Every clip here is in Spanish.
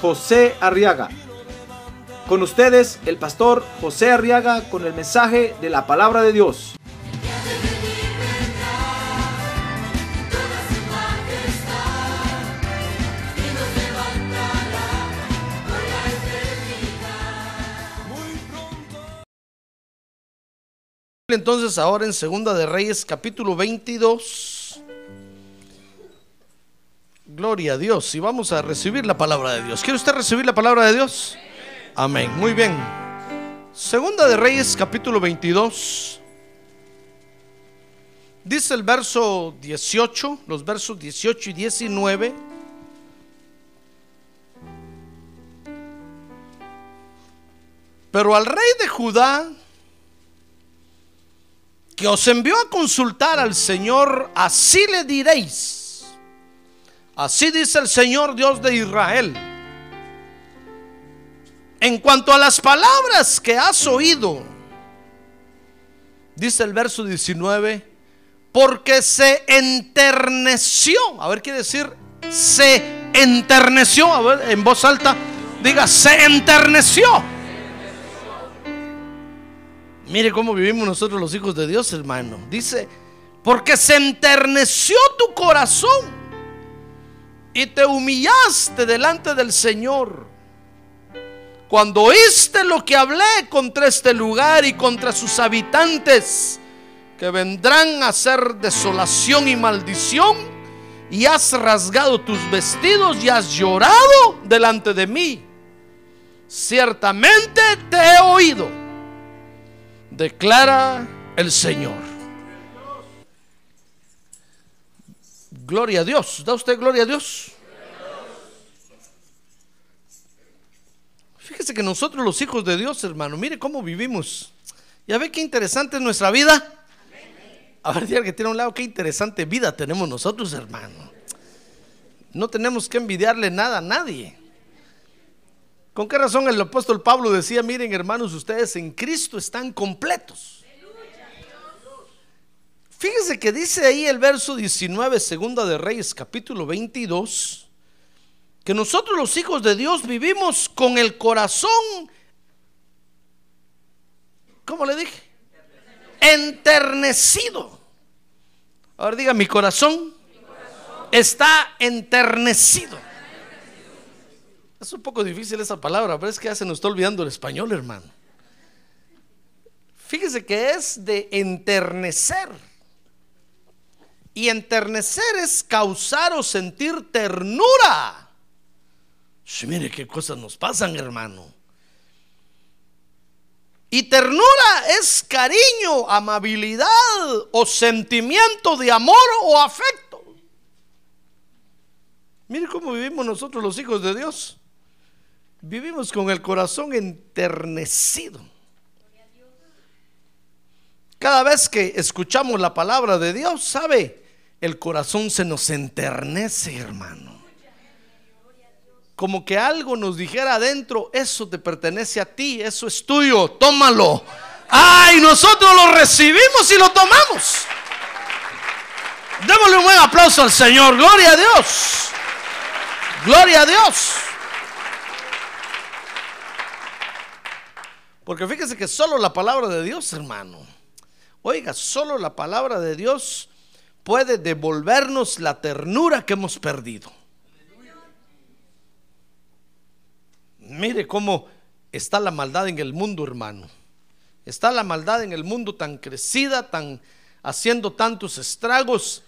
José Arriaga. Con ustedes, el pastor José Arriaga con el mensaje de la palabra de Dios. Entonces ahora en Segunda de Reyes capítulo 22. Gloria a Dios. Y vamos a recibir la palabra de Dios. ¿Quiere usted recibir la palabra de Dios? Amén. Muy bien. Segunda de Reyes capítulo 22. Dice el verso 18, los versos 18 y 19. Pero al rey de Judá que os envió a consultar al Señor, así le diréis. Así dice el Señor Dios de Israel. En cuanto a las palabras que has oído, dice el verso 19, porque se enterneció. A ver, quiere decir, se enterneció. A ver, en voz alta, diga, se enterneció Mire cómo vivimos nosotros los hijos de Dios, hermano. Dice, porque se enterneció tu corazón y te humillaste delante del Señor. Cuando oíste lo que hablé contra este lugar y contra sus habitantes, que vendrán a hacer desolación y maldición, y has rasgado tus vestidos y has llorado delante de mí, ciertamente te he oído declara el Señor. Gloria a Dios. ¿Da usted gloria a Dios? Fíjese que nosotros los hijos de Dios, hermano, mire cómo vivimos. Ya ve qué interesante es nuestra vida. A ver, que tiene un lado, qué interesante vida tenemos nosotros, hermano. No tenemos que envidiarle nada a nadie. ¿Con qué razón el apóstol Pablo decía, miren hermanos, ustedes en Cristo están completos? Fíjese que dice ahí el verso 19, segunda de Reyes, capítulo 22, que nosotros los hijos de Dios vivimos con el corazón, ¿cómo le dije? Enternecido. Ahora diga, mi corazón está enternecido. Es un poco difícil esa palabra, pero es que ya se nos está olvidando el español, hermano. Fíjese que es de enternecer. Y enternecer es causar o sentir ternura. Mire qué cosas nos pasan, hermano. Y ternura es cariño, amabilidad o sentimiento de amor o afecto. Mire cómo vivimos nosotros los hijos de Dios. Vivimos con el corazón enternecido. Cada vez que escuchamos la palabra de Dios, ¿sabe? El corazón se nos enternece, hermano. Como que algo nos dijera adentro, eso te pertenece a ti, eso es tuyo, tómalo. Ay, nosotros lo recibimos y lo tomamos. Démosle un buen aplauso al Señor. Gloria a Dios. Gloria a Dios. Porque fíjese que solo la palabra de Dios, hermano, oiga, solo la palabra de Dios puede devolvernos la ternura que hemos perdido. Mire cómo está la maldad en el mundo, hermano. Está la maldad en el mundo tan crecida, tan haciendo tantos estragos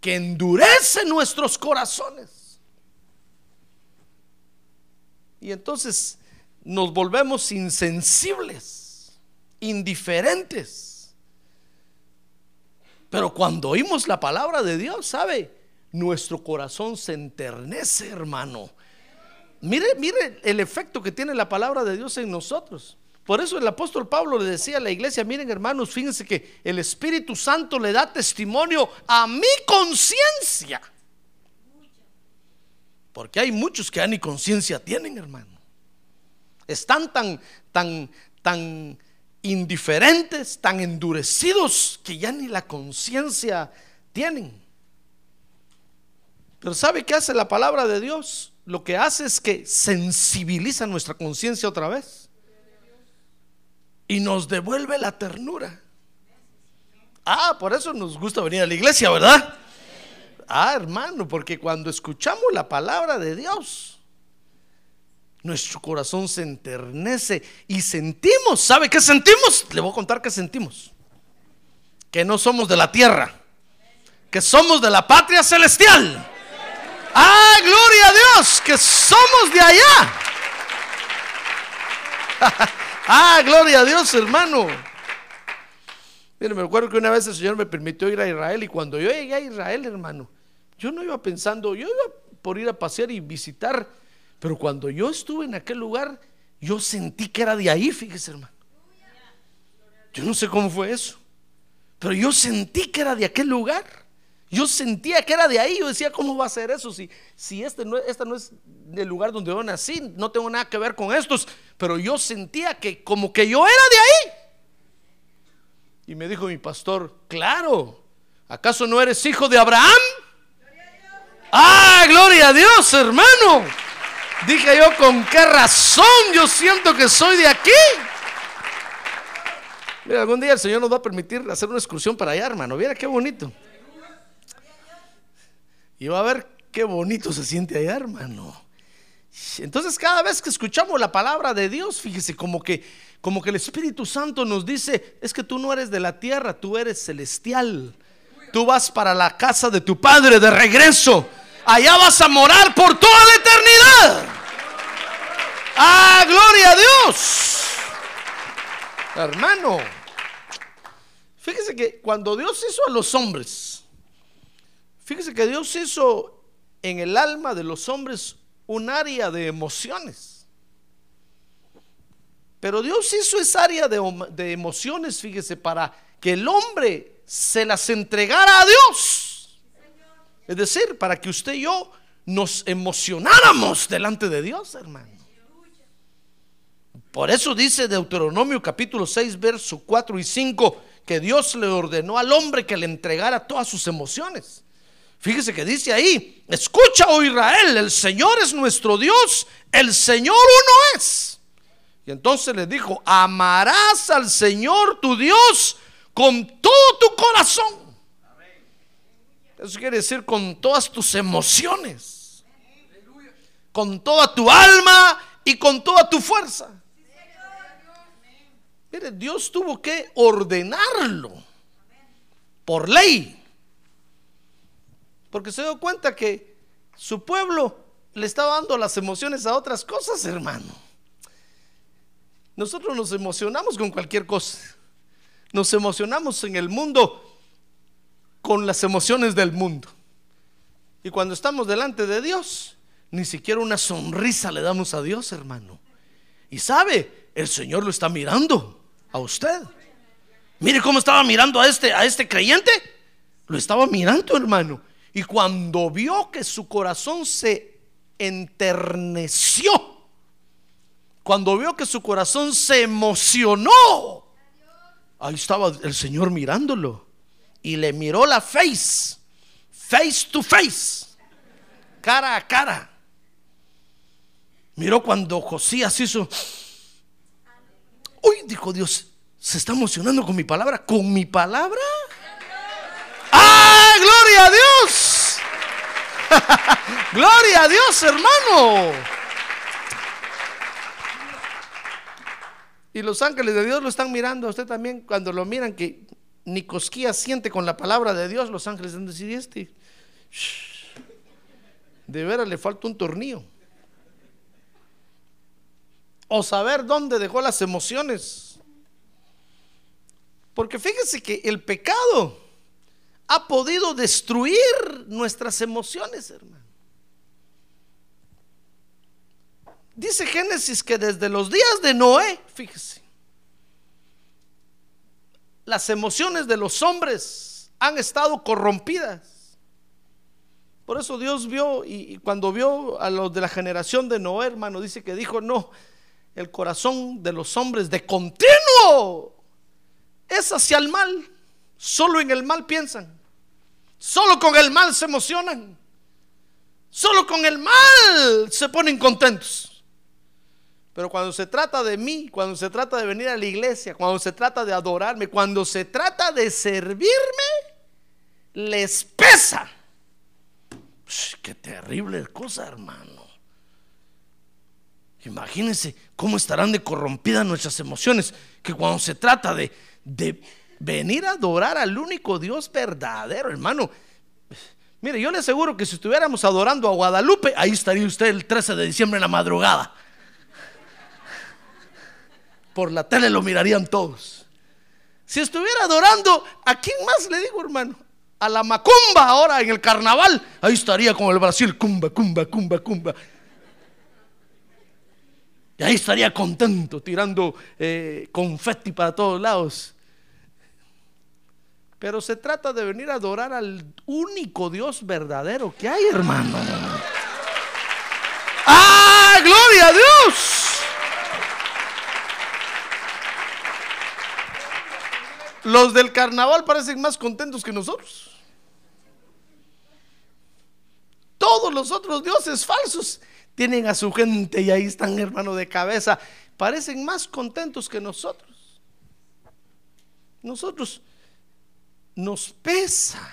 que endurece nuestros corazones. Y entonces nos volvemos insensibles, indiferentes. Pero cuando oímos la palabra de Dios, ¿sabe? Nuestro corazón se enternece, hermano. Mire, mire el efecto que tiene la palabra de Dios en nosotros. Por eso el apóstol Pablo le decía a la iglesia, miren hermanos, fíjense que el Espíritu Santo le da testimonio a mi conciencia. Porque hay muchos que ya ni conciencia tienen, hermano. Están tan, tan, tan indiferentes, tan endurecidos que ya ni la conciencia tienen. Pero ¿sabe qué hace la palabra de Dios? Lo que hace es que sensibiliza nuestra conciencia otra vez. Y nos devuelve la ternura. Ah, por eso nos gusta venir a la iglesia, ¿verdad? Ah, hermano, porque cuando escuchamos la palabra de Dios, nuestro corazón se enternece y sentimos, ¿sabe qué sentimos? Le voy a contar qué sentimos. Que no somos de la tierra, que somos de la patria celestial. Ah, gloria a Dios, que somos de allá. ah, gloria a Dios, hermano. Mire, me acuerdo que una vez el Señor me permitió ir a Israel y cuando yo llegué a Israel, hermano, yo no iba pensando, yo iba por ir a pasear y visitar, pero cuando yo estuve en aquel lugar, yo sentí que era de ahí, fíjese, hermano. Yo no sé cómo fue eso, pero yo sentí que era de aquel lugar. Yo sentía que era de ahí. Yo decía, ¿cómo va a ser eso? Si, si este, no, no es el lugar donde yo nací, no tengo nada que ver con estos. Pero yo sentía que como que yo era de ahí. Y me dijo mi pastor, claro, ¿acaso no eres hijo de Abraham? Ah, gloria a Dios, hermano. Dije yo, ¿con qué razón yo siento que soy de aquí? Mira, algún día el Señor nos va a permitir hacer una excursión para allá, hermano. Mira qué bonito. Y va a ver qué bonito se siente allá, hermano. Entonces, cada vez que escuchamos la palabra de Dios, fíjese, como que, como que el Espíritu Santo nos dice: es que tú no eres de la tierra, tú eres celestial. Tú vas para la casa de tu padre de regreso. Allá vas a morar por toda la eternidad. ¡Ah, gloria a Dios! Hermano, fíjese que cuando Dios hizo a los hombres, fíjese que Dios hizo en el alma de los hombres un área de emociones. Pero Dios hizo esa área de, emociones, fíjese, para que el hombre se las entregara a Dios. Es decir, para que usted y yo nos emocionáramos delante de Dios, hermano. Por eso dice Deuteronomio capítulo 6, verso 4 y 5, que Dios le ordenó al hombre que le entregara todas sus emociones. Fíjese que dice ahí, escucha, oh Israel, el Señor es nuestro Dios, el Señor uno es. Y entonces le dijo, amarás al Señor tu Dios con todo tu corazón. Eso quiere decir con todas tus emociones, con toda tu alma y con toda tu fuerza. Mire, Dios tuvo que ordenarlo por ley. Porque se dio cuenta que su pueblo le estaba dando las emociones a otras cosas, hermano. Nosotros nos emocionamos con cualquier cosa. Nos emocionamos en el mundo con las emociones del mundo. Y cuando estamos delante de Dios, ni siquiera una sonrisa le damos a Dios, hermano. Y sabe, el Señor lo está mirando a usted. Mire cómo estaba mirando a este a este creyente. Lo estaba mirando, hermano. Y cuando vio que su corazón se enterneció, cuando vio que su corazón se emocionó, ahí estaba el Señor mirándolo. Y le miró la face, face to face, cara a cara. Miró cuando Josías hizo, uy, dijo Dios, se está emocionando con mi palabra, con mi palabra. ¡Ah, gloria a Dios! ¡Gloria a Dios, hermano! Y los ángeles de Dios lo están mirando a usted también cuando lo miran que ni cosquilla siente con la palabra de Dios, los ángeles han decidido este. De veras le falta un tornillo. O saber dónde dejó las emociones. Porque fíjese que el pecado ha podido destruir nuestras emociones, hermano. Dice Génesis que desde los días de Noé, fíjese, las emociones de los hombres han estado corrompidas. Por eso Dios vio, y, cuando vio a los de la generación de Noé, hermano, dice que dijo, no, el corazón de los hombres de continuo es hacia el mal. Solo en el mal piensan. Solo con el mal se emocionan. Solo con el mal se ponen contentos. Pero cuando se trata de mí, cuando se trata de venir a la iglesia, cuando se trata de adorarme, cuando se trata de servirme, les pesa. Ush, qué terrible cosa, hermano. Imagínense cómo estarán de corrompidas nuestras emociones, que cuando se trata de, de venir a adorar al único Dios verdadero, hermano. Mire, yo le aseguro que si estuviéramos adorando a Guadalupe, ahí estaría usted el 13 de diciembre en la madrugada por la tele lo mirarían todos. Si estuviera adorando, ¿a quién más le digo, hermano? A la macumba ahora en el carnaval, ahí estaría como el Brasil, cumba, cumba, cumba, cumba. Y ahí estaría contento, tirando eh, confeti para todos lados. Pero se trata de venir a adorar al único Dios verdadero que hay, hermano. ¡Ah, gloria a Dios! Los del carnaval parecen más contentos que nosotros. Todos los otros dioses falsos tienen a su gente y ahí están, hermano, de cabeza. Parecen más contentos que nosotros. Nosotros nos pesa.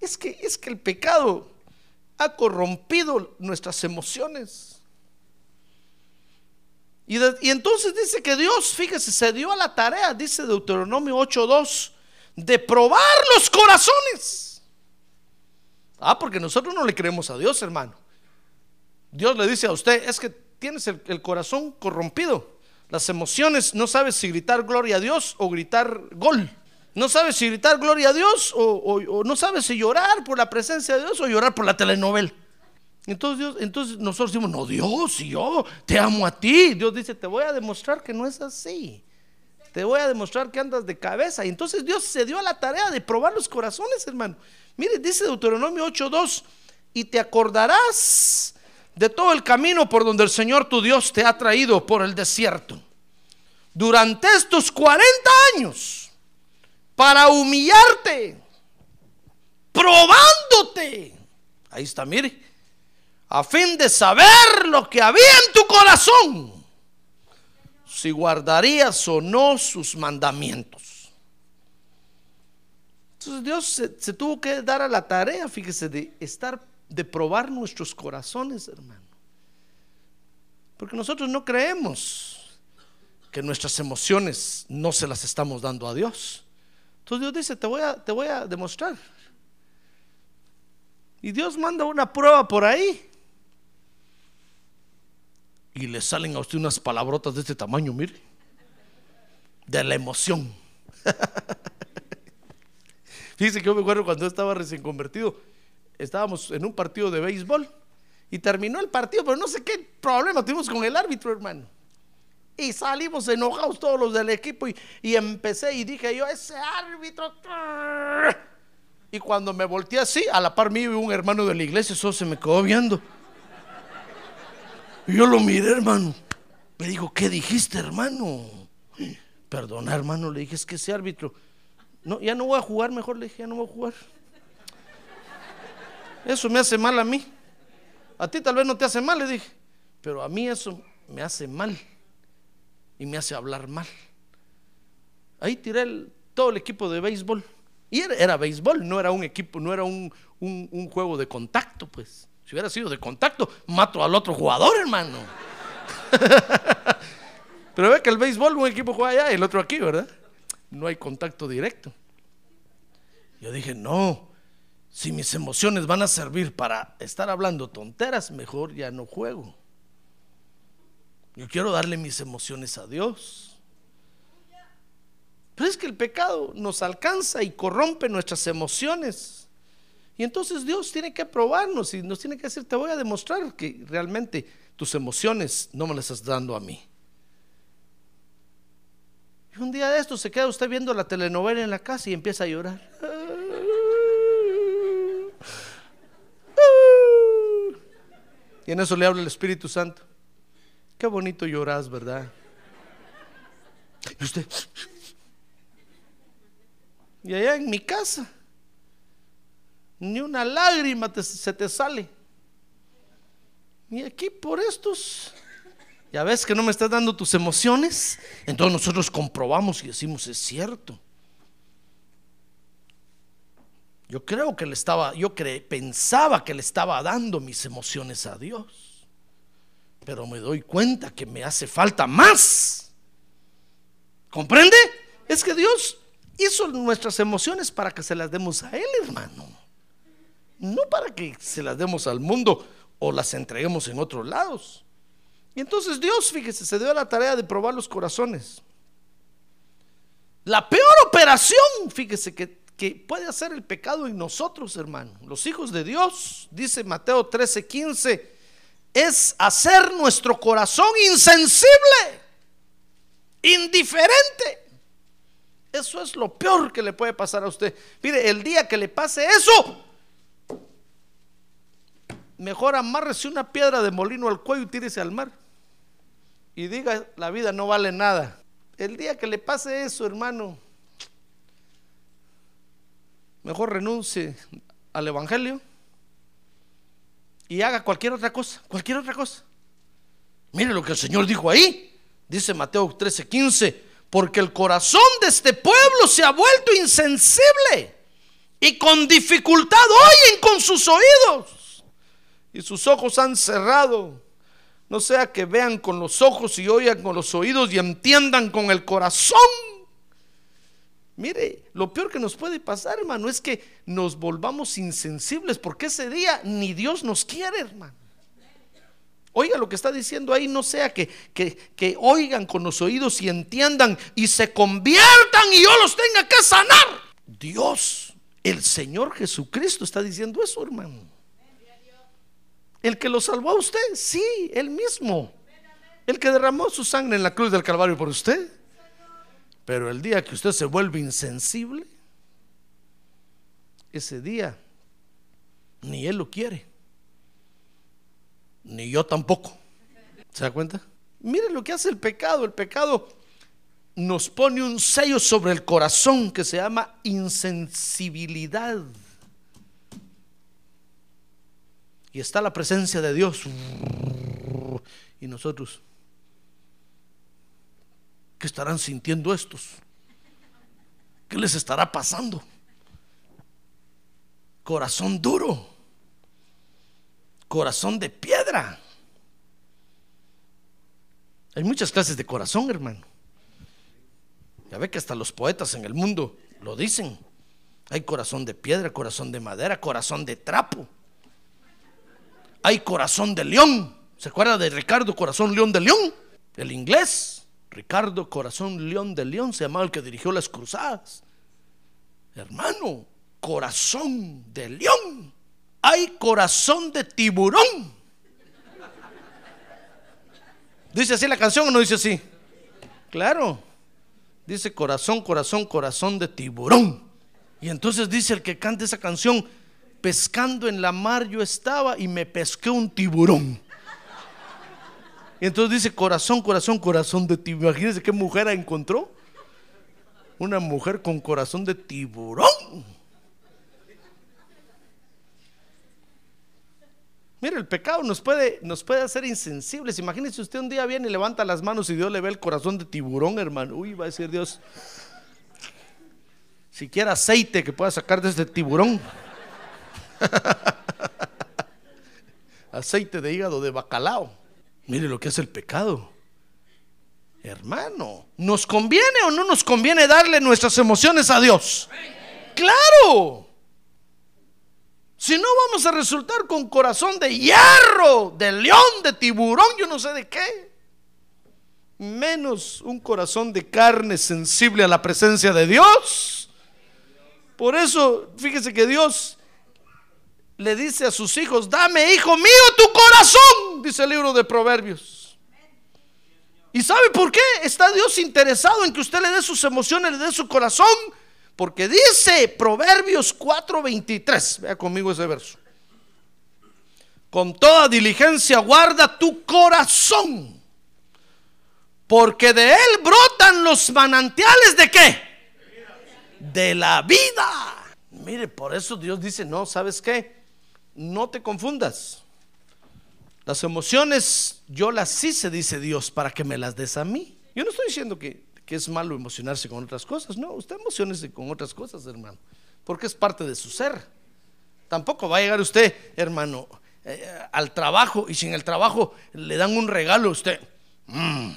Es que, es que el pecado ha corrompido nuestras emociones. Y, entonces dice que Dios, fíjese, se dio a la tarea, dice Deuteronomio 8.2, de probar los corazones. Ah, porque nosotros no le creemos a Dios, hermano. Dios le dice a usted, es que tienes el corazón corrompido. Las emociones, no sabes si gritar gloria a Dios o gritar gol. No sabes si gritar gloria a Dios o, no sabes si llorar por la presencia de Dios o llorar por la telenovela. Entonces, Dios, entonces nosotros decimos, no, Dios, yo te amo a ti. Dios dice, te voy a demostrar que no es así. Te voy a demostrar que andas de cabeza. Y entonces Dios se dio a la tarea de probar los corazones, hermano. Mire, dice Deuteronomio 8.2, y te acordarás de todo el camino por donde el Señor tu Dios te ha traído por el desierto. Durante estos 40 años, para humillarte, probándote. Ahí está, mire a fin de saber lo que había en tu corazón, si guardarías o no sus mandamientos. Entonces Dios se, tuvo que dar a la tarea, fíjese, de estar, de probar nuestros corazones, hermano. Porque nosotros no creemos que nuestras emociones no se las estamos dando a Dios. Entonces Dios dice, te voy a, te voy a demostrar. Y Dios manda una prueba por ahí y le salen a usted unas palabrotas de este tamaño, mire, de la emoción. Fíjese que yo me acuerdo cuando estaba recién convertido, estábamos en un partido de béisbol y terminó el partido, pero no sé qué problema tuvimos con el árbitro, hermano. Y salimos enojados todos los del equipo y, y empecé y dije yo, ese árbitro... Y cuando me volteé así, a la par mío y un hermano de la iglesia, eso se me quedó viendo. Y yo lo miré, hermano. Me dijo, ¿qué dijiste, hermano? Perdona, hermano, le dije, es que ese árbitro. No, ya no voy a jugar, mejor le dije, ya no voy a jugar. Eso me hace mal a mí. A ti tal vez no te hace mal, le dije. Pero a mí eso me hace mal. Y me hace hablar mal. Ahí tiré todo el equipo de béisbol. Y era, béisbol, no era un equipo, no era un, un, un juego de contacto, pues. Si hubiera sido de contacto, mato al otro jugador, hermano. Pero ve que el béisbol, un equipo juega allá y el otro aquí, ¿verdad? No hay contacto directo. Yo dije, no, si mis emociones van a servir para estar hablando tonteras, mejor ya no juego. Yo quiero darle mis emociones a Dios. Pero es que el pecado nos alcanza y corrompe nuestras emociones. Y entonces Dios tiene que probarnos y nos tiene que decir, te voy a demostrar que realmente tus emociones no me las estás dando a mí. Y un día de esto se queda usted viendo la telenovela en la casa y empieza a llorar. Y en eso le habla el Espíritu Santo. Qué bonito lloras, ¿verdad? Y usted. Y allá en mi casa, ni una lágrima se te sale. Y aquí por estos, ya ves que no me estás dando tus emociones. Entonces nosotros comprobamos y decimos, es cierto. Yo creo que le estaba, yo pensaba que le estaba dando mis emociones a Dios. Pero me doy cuenta que me hace falta más. ¿Comprende? Es que Dios hizo nuestras emociones para que se las demos a Él, hermano. No para que se las demos al mundo o las entreguemos en otros lados. Y entonces Dios, fíjese, se dio a la tarea de probar los corazones. La peor operación, fíjese, que, que puede hacer el pecado en nosotros, hermano, los hijos de Dios, dice Mateo 13, 15, es hacer nuestro corazón insensible, indiferente. Eso es lo peor que le puede pasar a usted. Mire, el día que le pase eso, mejor amárrese una piedra de molino al cuello y tírese al mar. Y diga, la vida no vale nada. El día que le pase eso, hermano, mejor renuncie al Evangelio y haga cualquier otra cosa, cualquier otra cosa. Mire lo que el Señor dijo ahí. Dice Mateo 13, 15 porque el corazón de este pueblo se ha vuelto insensible y con dificultad oyen con sus oídos y sus ojos han cerrado. No sea que vean con los ojos y oigan con los oídos y entiendan con el corazón. Mire, lo peor que nos puede pasar, hermano, es que nos volvamos insensibles porque ese día ni Dios nos quiere, hermano. Oiga lo que está diciendo ahí, no sea que, que, oigan con los oídos y entiendan y se conviertan y yo los tenga que sanar. Dios, el Señor Jesucristo está diciendo eso, hermano. El que lo salvó a usted, sí, él mismo. El que derramó su sangre en la cruz del Calvario por usted. Pero el día que usted se vuelve insensible, ese día ni él lo quiere ni yo tampoco. ¿Se da cuenta? Mire lo que hace el pecado. El pecado nos pone un sello sobre el corazón que se llama insensibilidad. Y está la presencia de Dios. Y nosotros, ¿qué estarán sintiendo estos? ¿Qué les estará pasando? Corazón duro corazón de piedra. Hay muchas clases de corazón, hermano. Ya ve que hasta los poetas en el mundo lo dicen. Hay corazón de piedra, corazón de madera, corazón de trapo. Hay corazón de león. ¿Se acuerda de Ricardo Corazón León de León? El inglés. Ricardo Corazón León de León se llamaba el que dirigió las cruzadas. Hermano, corazón de león hay corazón de tiburón. ¿Dice así la canción o no dice así? Claro. Dice corazón, corazón, corazón de tiburón. Y entonces dice el que canta esa canción, pescando en la mar yo estaba y me pesqué un tiburón. Y entonces dice corazón, corazón, corazón de tiburón. Imagínense qué mujer encontró. Una mujer con corazón de tiburón. Mire, el pecado nos puede, nos puede hacer insensibles. Imagínese usted un día viene y levanta las manos y Dios le ve el corazón de tiburón, hermano. Uy, va a decir Dios, siquiera aceite que pueda sacar de este tiburón. aceite de hígado de bacalao. Mire lo que es el pecado. Hermano, ¿nos conviene o no nos conviene darle nuestras emociones a Dios? Claro. Si no vamos a resultar con corazón de hierro, de león, de tiburón, yo no sé de qué. Menos un corazón de carne sensible a la presencia de Dios. Por eso, fíjese que Dios le dice a sus hijos, dame, hijo mío, tu corazón, dice el libro de Proverbios. ¿Y sabe por qué? Está Dios interesado en que usted le dé sus emociones, le dé su corazón. Porque dice Proverbios 4:23, vea conmigo ese verso. Con toda diligencia guarda tu corazón, porque de él brotan los manantiales de qué? De la vida. Mire, por eso Dios dice, no, ¿sabes qué? No te confundas. Las emociones yo las hice, dice Dios, para que me las des a mí. Yo no estoy diciendo que, que es malo emocionarse con otras cosas. No, usted emocionese con otras cosas, hermano, porque es parte de su ser. Tampoco va a llegar usted, hermano, eh, al trabajo y si en el trabajo le dan un regalo a usted. Mm.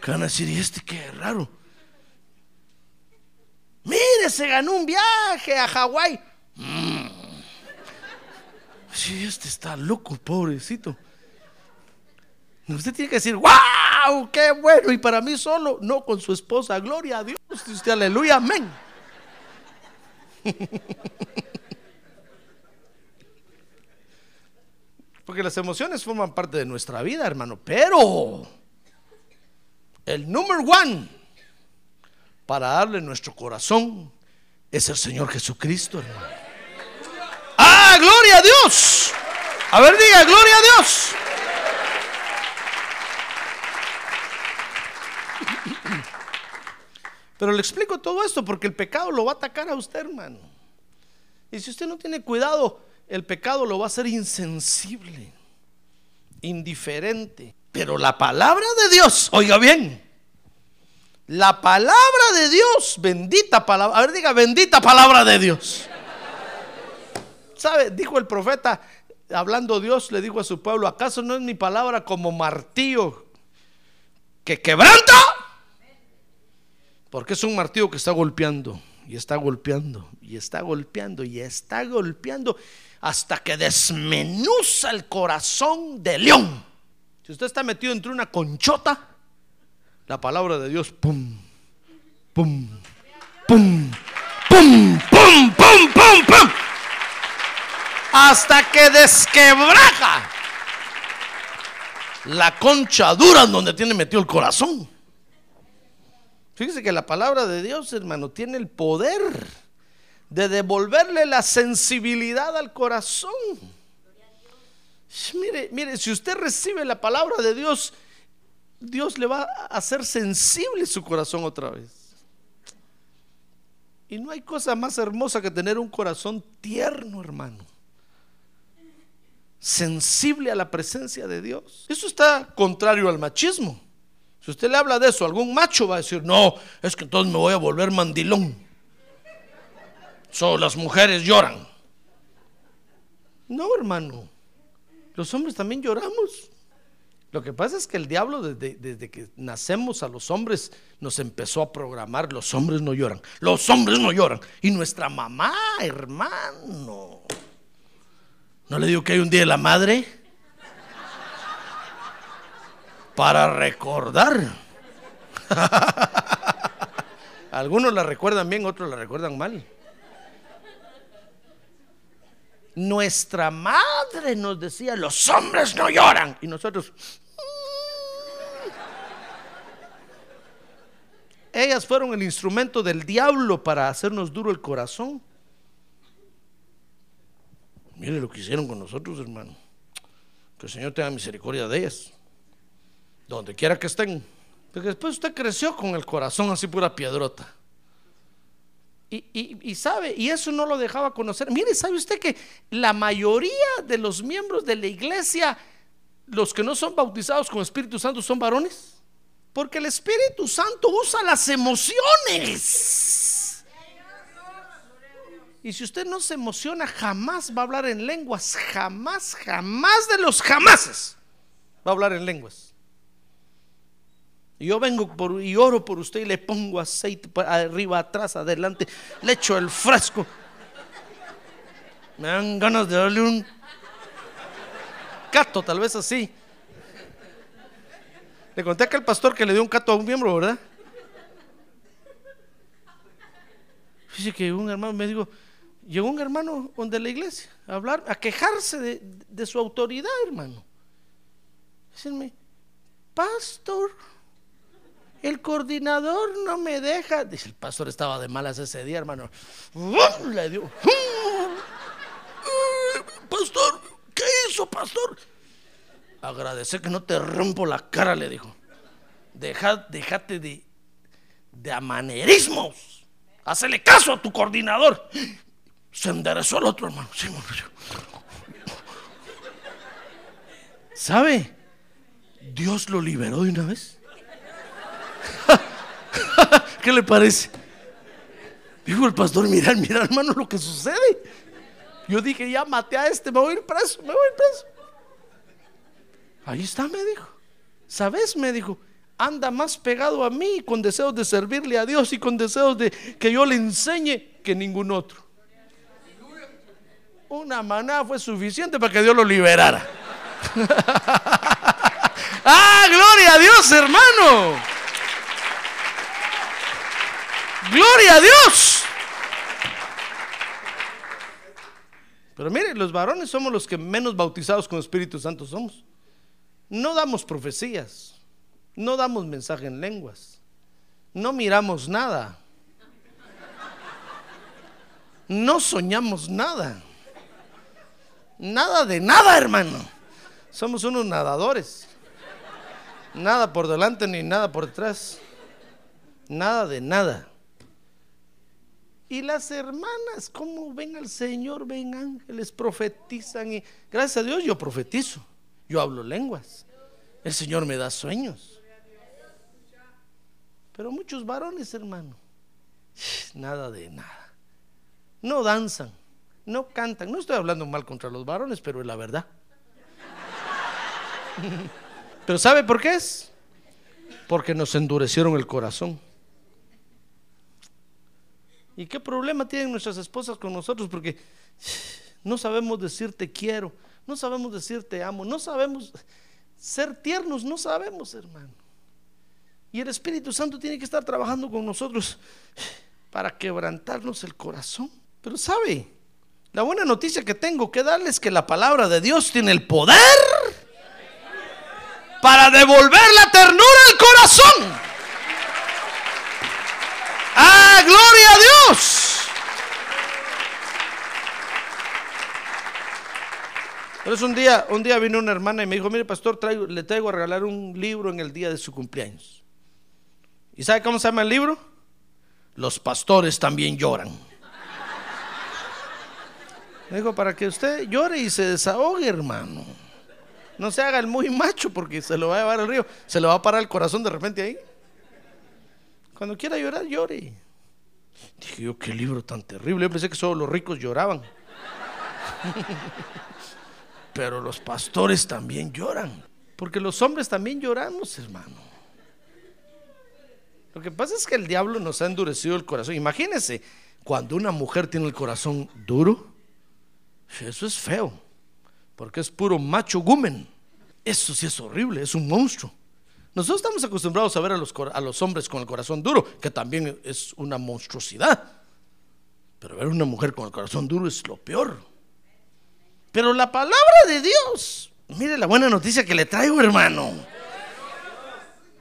¿Qué van a decir? ¿Y este qué raro? Mire, se ganó un viaje a Hawái. Sí, este está loco, pobrecito. Usted tiene que decir, wow, qué bueno. Y para mí solo, no con su esposa. Gloria a Dios. Usted, aleluya, amén. Porque las emociones forman parte de nuestra vida, hermano. Pero el número one para darle nuestro corazón es el Señor Jesucristo, hermano. ¡Ah, gloria a Dios! A ver, diga, gloria a Dios. Pero le explico todo esto porque el pecado lo va a atacar a usted, hermano. Y si usted no tiene cuidado, el pecado lo va a hacer insensible, indiferente. Pero la palabra de Dios, oiga bien, la palabra de Dios, bendita palabra, a ver diga, bendita palabra de Dios. ¿Sabe? Dijo el profeta, hablando Dios, le dijo a su pueblo, ¿acaso no es mi palabra como martillo que quebranta? Porque es un martillo que está golpeando y está golpeando y está golpeando y está golpeando hasta que desmenuza el corazón de león. Si usted está metido entre una conchota, la palabra de Dios, pum, pum, pum, pum, pum, pum, pum, pum, hasta que desquebraja la concha dura donde tiene metido el corazón. Fíjese que la palabra de Dios, hermano, tiene el poder de devolverle la sensibilidad al corazón. Mire, mire, si usted recibe la palabra de Dios, Dios le va a hacer sensible su corazón otra vez. Y no hay cosa más hermosa que tener un corazón tierno, hermano. Sensible a la presencia de Dios. Eso está contrario al machismo. Si usted le habla de eso, algún macho va a decir, no, es que entonces me voy a volver mandilón. Solo las mujeres lloran. No, hermano. Los hombres también lloramos. Lo que pasa es que el diablo desde, desde, que nacemos a los hombres nos empezó a programar, los hombres no lloran, los hombres no lloran. Y nuestra mamá, hermano, ¿no le digo que hay un día de la madre? Para recordar. Algunos la recuerdan bien, otros la recuerdan mal. Nuestra madre nos decía, los hombres no lloran. Y nosotros, Ellas fueron el instrumento del diablo para hacernos duro el corazón. Mire lo que hicieron con nosotros, hermano. Que el Señor tenga misericordia de ellas. Donde quiera que estén. Porque después usted creció con el corazón así pura piedrota. Y, y, sabe, y eso no lo dejaba conocer. Mire, ¿sabe usted que la mayoría de los miembros de la iglesia, los que no son bautizados con Espíritu Santo, son varones? Porque el Espíritu Santo usa las emociones. Y si usted no se emociona, jamás va a hablar en lenguas. Jamás, jamás de los jamases va a hablar en lenguas. Yo vengo por, y oro por usted y le pongo aceite arriba, atrás, adelante. Le echo el frasco. Me dan ganas de darle un cato, tal vez así. Le conté que el pastor que le dio un cato a un miembro, ¿verdad? Dice que un hermano me dijo, llegó un hermano donde la iglesia a hablar, a quejarse de, su autoridad, hermano. Decirme, pastor, el coordinador no me deja. Dice, el pastor estaba de malas ese día, hermano. Le dio. Pastor, ¿qué hizo, pastor? Agradecer que no te rompo la cara, le dijo. Deja, déjate de, de amanerismos. Hacele caso a tu coordinador. Se enderezó el otro hermano. ¿Sabe? Dios lo liberó de una vez. ¿Qué le parece? Dijo el pastor, mira, mira hermano lo que sucede. Yo dije, ya maté a este, me voy a ir preso, me voy a ir preso. Ahí está, me dijo. ¿Sabes? Me dijo, anda más pegado a mí con deseos de servirle a Dios y con deseos de que yo le enseñe que ningún otro. Una maná fue suficiente para que Dios lo liberara. ah, gloria a Dios, hermano. Gloria a Dios. Pero mire, los varones somos los que menos bautizados con Espíritu Santo somos. No damos profecías, no damos mensaje en lenguas, no miramos nada, no soñamos nada, nada de nada, hermano. Somos unos nadadores, nada por delante ni nada por detrás, nada de nada. Y las hermanas, ¿cómo ven al Señor? Ven ángeles, profetizan. Y gracias a Dios yo profetizo. Yo hablo lenguas. El Señor me da sueños. Pero muchos varones, hermano, nada de nada. No danzan, no cantan. No estoy hablando mal contra los varones, pero es la verdad. Pero ¿sabe por qué es? Porque nos endurecieron el corazón. ¿Y qué problema tienen nuestras esposas con nosotros? Porque no sabemos decir te quiero, no sabemos decir te amo, no sabemos ser tiernos, no sabemos, hermano. Y el Espíritu Santo tiene que estar trabajando con nosotros para quebrantarnos el corazón. Pero sabe, la buena noticia que tengo que darles es que la palabra de Dios tiene el poder para devolver la ternura al corazón. ¡Ah, gloria a Dios! Entonces un día, un día vino una hermana y me dijo, mire pastor, traigo, le traigo a regalar un libro en el día de su cumpleaños. ¿Y sabe cómo se llama el libro? Los pastores también lloran. Me dijo, para que usted llore y se desahogue, hermano. No se haga el muy macho porque se lo va a llevar al río. Se le va a parar el corazón de repente ahí. Cuando quiera llorar, llore. Dije yo, qué libro tan terrible. Yo pensé que solo los ricos lloraban. Pero los pastores también lloran. Porque los hombres también lloramos, hermano. Lo que pasa es que el diablo nos ha endurecido el corazón. Imagínense, cuando una mujer tiene el corazón duro, eso es feo. Porque es puro macho gumen. Eso sí es horrible, es un monstruo. Nosotros estamos acostumbrados a ver a los, a los hombres con el corazón duro, que también es una monstruosidad. Pero ver a una mujer con el corazón duro es lo peor. Pero la palabra de Dios, mire la buena noticia que le traigo, hermano.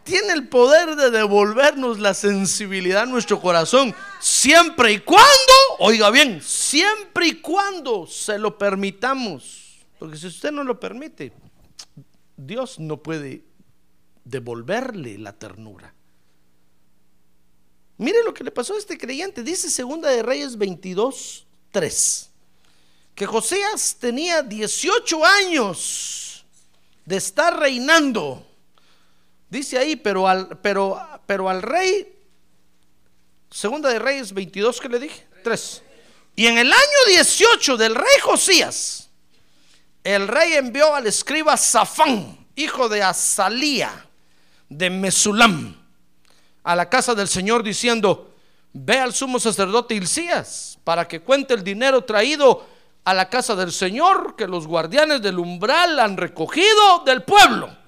Tiene el poder de devolvernos la sensibilidad a nuestro corazón, siempre y cuando, oiga bien, siempre y cuando se lo permitamos. Porque si usted no lo permite, Dios no puede devolverle la ternura. Mire lo que le pasó a este creyente. Dice Segunda de Reyes 22, 3. Que Josías tenía 18 años de estar reinando. Dice ahí, pero al, pero, pero al rey, Segunda de Reyes 22, que le dije? 3. Y en el año 18 del rey Josías, el rey envió al escriba Safán, hijo de Azalía, de Mesulam a la casa del Señor diciendo, ve al sumo sacerdote Hilcías para que cuente el dinero traído a la casa del Señor que los guardianes del umbral han recogido del pueblo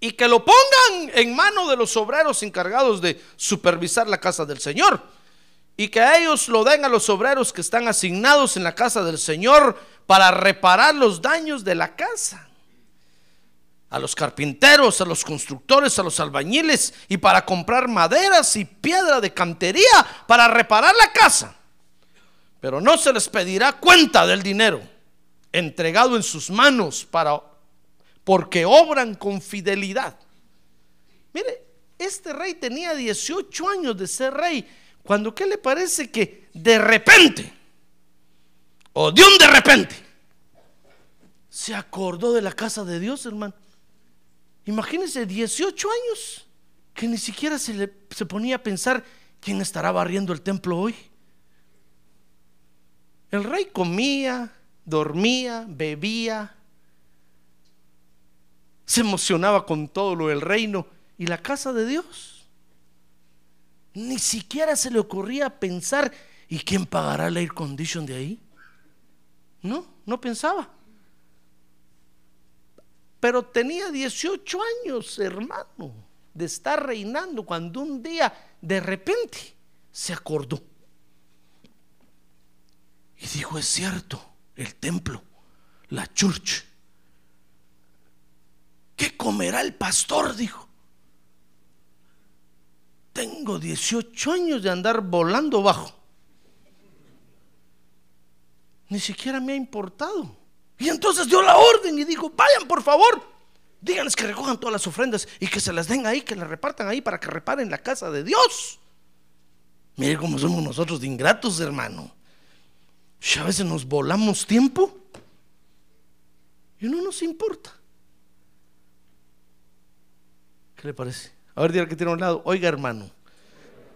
y que lo pongan en mano de los obreros encargados de supervisar la casa del Señor y que a ellos lo den a los obreros que están asignados en la casa del Señor para reparar los daños de la casa. A los carpinteros, a los constructores, a los albañiles y para comprar maderas y piedra de cantería para reparar la casa. Pero no se les pedirá cuenta del dinero entregado en sus manos para porque obran con fidelidad. Mire, este rey tenía 18 años de ser rey. Cuando ¿qué le parece que de repente, o de un de repente, se acordó de la casa de Dios, hermano? Imagínense, 18 años, que ni siquiera se, le, se ponía a pensar quién estará barriendo el templo hoy. El rey comía, dormía, bebía, se emocionaba con todo lo del reino y la casa de Dios. Ni siquiera se le ocurría pensar, ¿y quién pagará el air condition de ahí? No, no pensaba. Pero tenía 18 años, hermano, de estar reinando cuando un día de repente se acordó. Y dijo, es cierto, el templo, la church. ¿Qué comerá el pastor? Dijo. Tengo 18 años de andar volando bajo. Ni siquiera me ha importado. Y entonces dio la orden y dijo, vayan por favor, díganles que recojan todas las ofrendas y que se las den ahí, que las repartan ahí para que reparen la casa de Dios. Mire cómo somos nosotros de ingratos, hermano. a veces nos volamos tiempo y no nos importa. ¿Qué le parece? A ver, dígale que tiene a un lado. Oiga, hermano,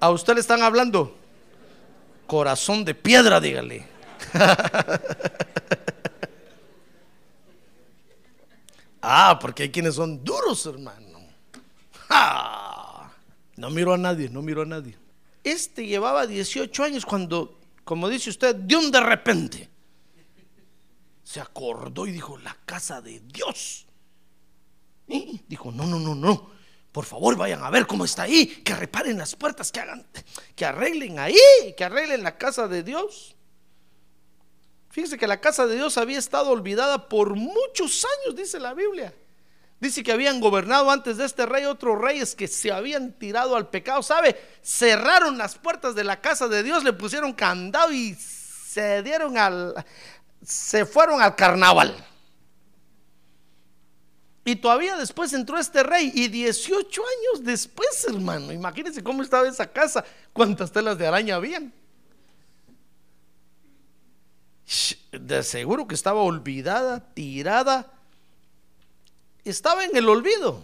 a usted le están hablando. Corazón de piedra, dígale. ah, porque hay quienes son duros, hermano. no miro a nadie, no miro a nadie. Este llevaba 18 años cuando, como dice usted, de un de repente se acordó y dijo, la casa de Dios. Dijo, no, no, no, no. Por favor, vayan a ver cómo está ahí, que reparen las puertas, que hagan, que arreglen ahí, que arreglen la casa de Dios. Fíjense que la casa de Dios había estado olvidada por muchos años, dice la Biblia. Dice que habían gobernado antes de este rey otros reyes que se habían tirado al pecado, ¿sabe? Cerraron las puertas de la casa de Dios, le pusieron candado y se dieron al se fueron al carnaval. Y todavía después entró este rey y 18 años después, hermano, imagínense cómo estaba esa casa, cuántas telas de araña habían. De seguro que estaba olvidada, tirada, estaba en el olvido.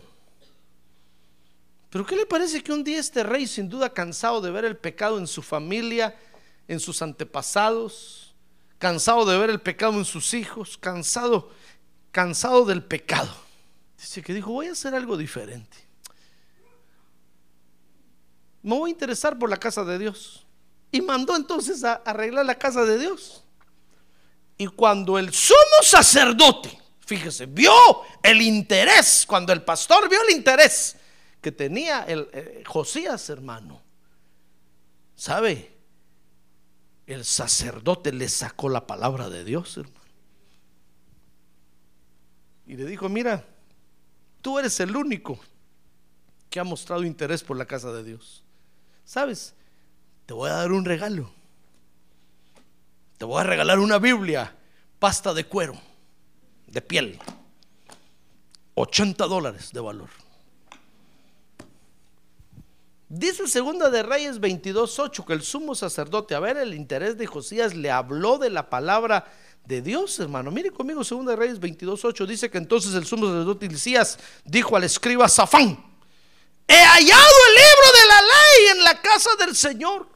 Pero ¿qué le parece que un día este rey, sin duda cansado de ver el pecado en su familia, en sus antepasados, cansado de ver el pecado en sus hijos, cansado, cansado del pecado, Dice que dijo, voy a hacer algo diferente. Me voy a interesar por la casa de Dios. Y mandó entonces a arreglar la casa de Dios. Y cuando el sumo sacerdote, fíjese, vio el interés, cuando el pastor vio el interés que tenía el eh, Josías, hermano, ¿sabe? El sacerdote le sacó la palabra de Dios, hermano. Y le dijo, mira, Tú eres el único que ha mostrado interés por la casa de Dios. ¿Sabes? Te voy a dar un regalo. Te voy a regalar una Biblia, pasta de cuero, de piel. 80 dólares de valor. Dice segunda de Reyes 22.8 que el sumo sacerdote, a ver el interés de Josías, le habló de la palabra de Dios, hermano. Mire conmigo, 2 Reyes 22.8 dice que entonces el sumo sacerdote Elías dijo al escriba Safán, he hallado el libro de la ley en la casa del Señor.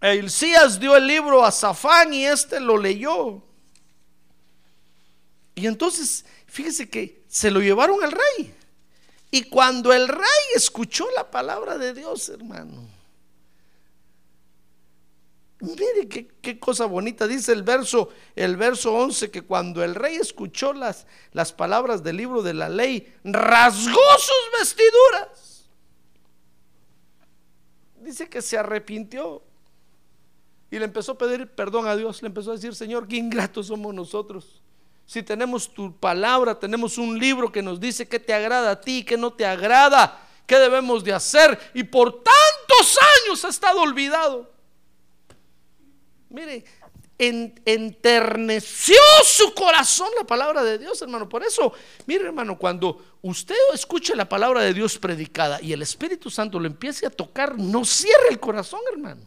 Elías dio el libro a Safán y este lo leyó. Y entonces, fíjese que se lo llevaron al rey. Y cuando el rey escuchó la palabra de Dios, hermano, Mire qué, cosa bonita. Dice el verso, el verso 11 que cuando el rey escuchó las, las palabras del libro de la ley, rasgó sus vestiduras. dice que se arrepintió y le empezó a pedir perdón a Dios. Le empezó a decir, Señor, qué ingratos somos nosotros. Si tenemos tu palabra, tenemos un libro que nos dice qué te agrada a ti, qué no te agrada, qué debemos de hacer. Y por tantos años ha estado olvidado. Mire, enterneció su corazón la palabra de Dios, hermano. Por eso, mire, hermano, cuando usted escuche la palabra de Dios predicada y el Espíritu Santo lo empiece a tocar, no cierre el corazón, hermano.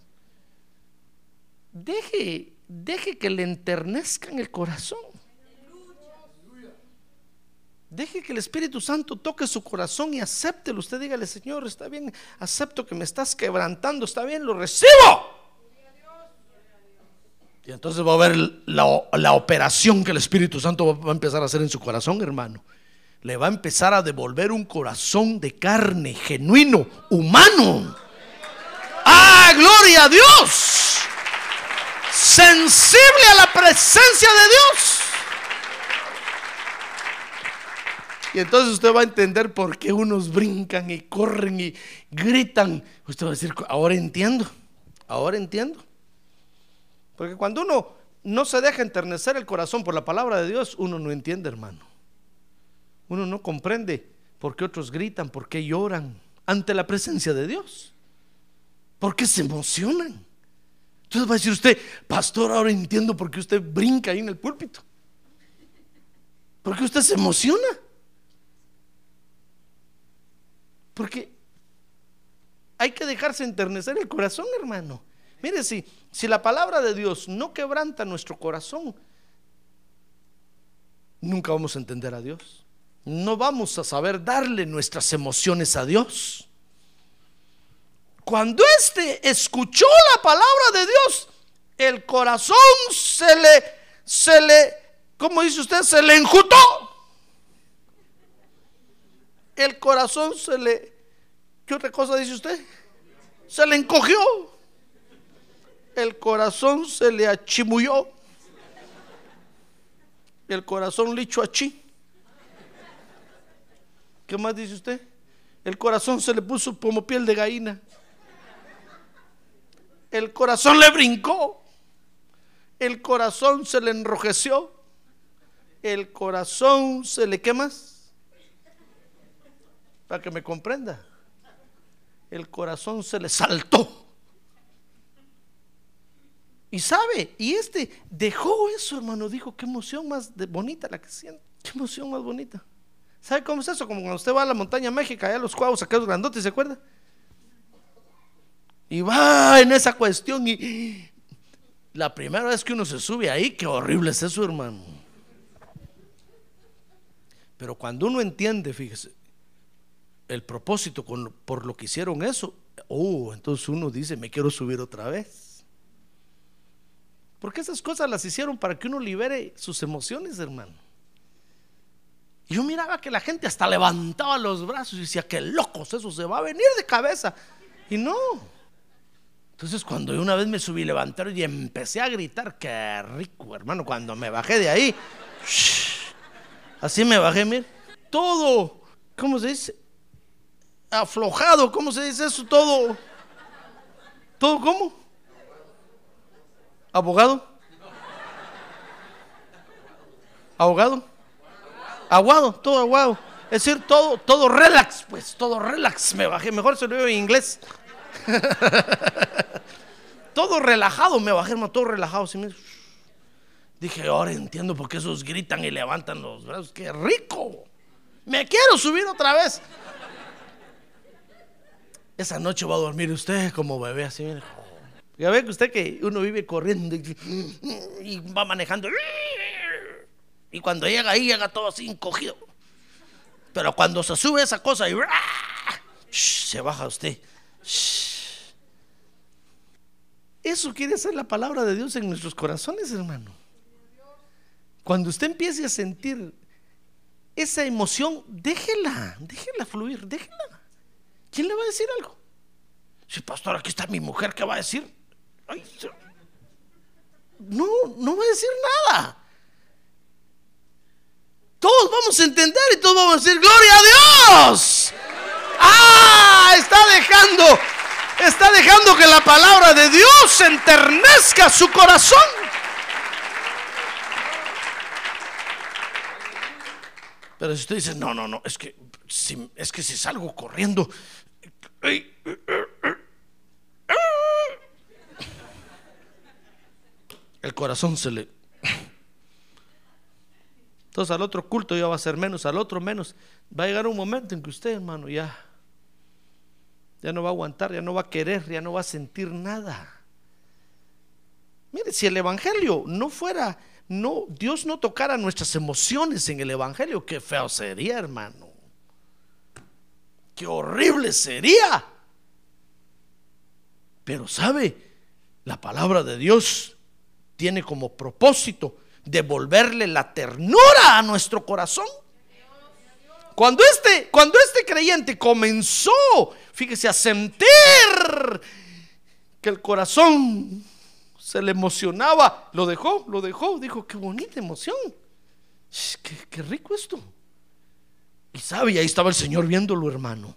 Deje, deje que le enternezcan el corazón. Deje que el Espíritu Santo toque su corazón y acéptelo. Usted dígale, Señor, está bien, acepto que me estás quebrantando, está bien, lo recibo. Y entonces va a haber la, operación que el Espíritu Santo va a empezar a hacer en su corazón, hermano. Le va a empezar a devolver un corazón de carne, genuino, humano. ¡Ah, gloria a Dios! Sensible a la presencia de Dios. Y entonces usted va a entender por qué unos brincan y corren y gritan. Usted va a decir, ahora entiendo, ahora entiendo. Porque cuando uno no se deja enternecer el corazón por la palabra de Dios, uno no entiende, hermano. Uno no comprende por qué otros gritan, por qué lloran ante la presencia de Dios. ¿Por qué se emocionan? Entonces va a decir usted, pastor, ahora entiendo por qué usted brinca ahí en el púlpito. ¿Por qué usted se emociona? Porque hay que dejarse enternecer el corazón, hermano. Mire, si, si la palabra de Dios no quebranta nuestro corazón, nunca vamos a entender a Dios. No vamos a saber darle nuestras emociones a Dios. Cuando éste escuchó la palabra de Dios, el corazón se le, se le, ¿cómo dice usted? Se le enjutó. El corazón se le, ¿qué otra cosa dice usted? Se le encogió el corazón se le achimulló. El corazón le echó achí. ¿Qué más dice usted? El corazón se le puso como piel de gallina. El corazón le brincó. El corazón se le enrojeció. El corazón se le ¿qué más? Para que me comprenda. El corazón se le saltó. Y sabe, y este dejó eso, hermano. Dijo, qué emoción más bonita la que siento. Qué emoción más bonita. ¿Sabe cómo es eso? Como cuando usted va a la montaña mágica, allá los cuavos, los grandotes, ¿se acuerda? Y va en esa cuestión y la primera vez que uno se sube ahí, qué horrible es eso, hermano. Pero cuando uno entiende, fíjese, el propósito por lo que hicieron eso, oh, entonces uno dice, me quiero subir otra vez. Porque esas cosas las hicieron para que uno libere sus emociones, hermano. Yo miraba que la gente hasta levantaba los brazos y decía, qué locos, eso se va a venir de cabeza. Y no. Entonces cuando yo una vez me subí, levantar y empecé a gritar, qué rico, hermano, cuando me bajé de ahí, así me bajé, mire, todo, ¿cómo se dice? Aflojado, ¿cómo se dice eso? Todo, todo, ¿cómo? ¿Abogado? ¿Abogado? Aguado, todo aguado. Es decir, todo, todo relax, pues, todo relax. Me bajé, mejor se lo veo en inglés. todo relajado, me bajé, todo relajado. Dije, ahora entiendo por qué esos gritan y levantan los brazos. ¡Qué rico! Me quiero subir otra vez. Esa noche va a dormir usted como bebé, así, mire. Ya ve que usted que uno vive corriendo y, va manejando. Y cuando llega ahí, llega todo así encogido. Pero cuando se sube esa cosa y se baja usted. Eso quiere ser la palabra de Dios en nuestros corazones, hermano. Cuando usted empiece a sentir esa emoción, déjela, déjela fluir, déjela. ¿Quién le va a decir algo? Si, pastor, aquí está mi mujer, ¿qué va a decir? No, no voy a decir nada. Todos vamos a entender y todos vamos a decir, gloria a Dios. Ah, está dejando está dejando que la palabra de Dios enternezca su corazón. Pero si usted dice, no, no, no, es que si, es que si salgo corriendo, el corazón se le... Entonces al otro culto ya va a ser menos, al otro menos. Va a llegar un momento en que usted, hermano, ya, ya no va a aguantar, ya no va a querer, ya no va a sentir nada. Mire, si el Evangelio no fuera no, Dios no tocara nuestras emociones en el Evangelio, qué feo sería, hermano. Qué horrible sería. Pero sabe, la palabra de Dios tiene como propósito devolverle la ternura a nuestro corazón. Cuando este, cuando este creyente comenzó, fíjese, a sentir que el corazón se le emocionaba, lo dejó, lo dejó, dijo, qué bonita emoción, qué, rico esto. Y sabe, ahí estaba el Señor viéndolo, hermano.